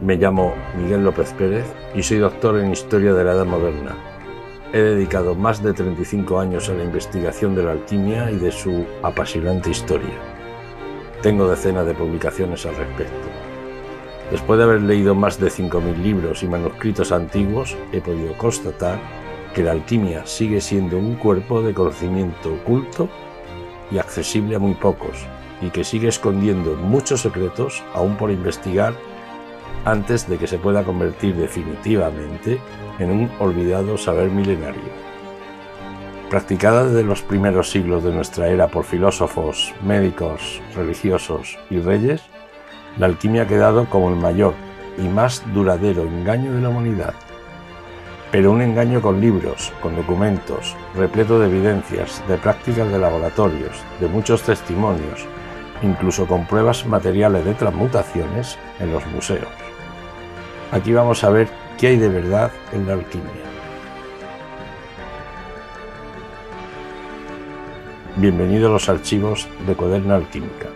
Me llamo Miguel López Pérez y soy doctor en Historia de la Edad Moderna. He dedicado más de 35 años a la investigación de la alquimia y de su apasionante historia. Tengo decenas de publicaciones al respecto. Después de haber leído más de 5.000 libros y manuscritos antiguos, he podido constatar que la alquimia sigue siendo un cuerpo de conocimiento oculto y accesible a muy pocos, y que sigue escondiendo muchos secretos aún por investigar antes de que se pueda convertir definitivamente en un olvidado saber milenario. Practicada desde los primeros siglos de nuestra era por filósofos, médicos, religiosos y reyes, la alquimia ha quedado como el mayor y más duradero engaño de la humanidad. Pero un engaño con libros, con documentos, repleto de evidencias, de prácticas de laboratorios, de muchos testimonios, incluso con pruebas materiales de transmutaciones en los museos. Aquí vamos a ver qué hay de verdad en la alquimia. Bienvenido a los archivos de Cuaderna Alquímica.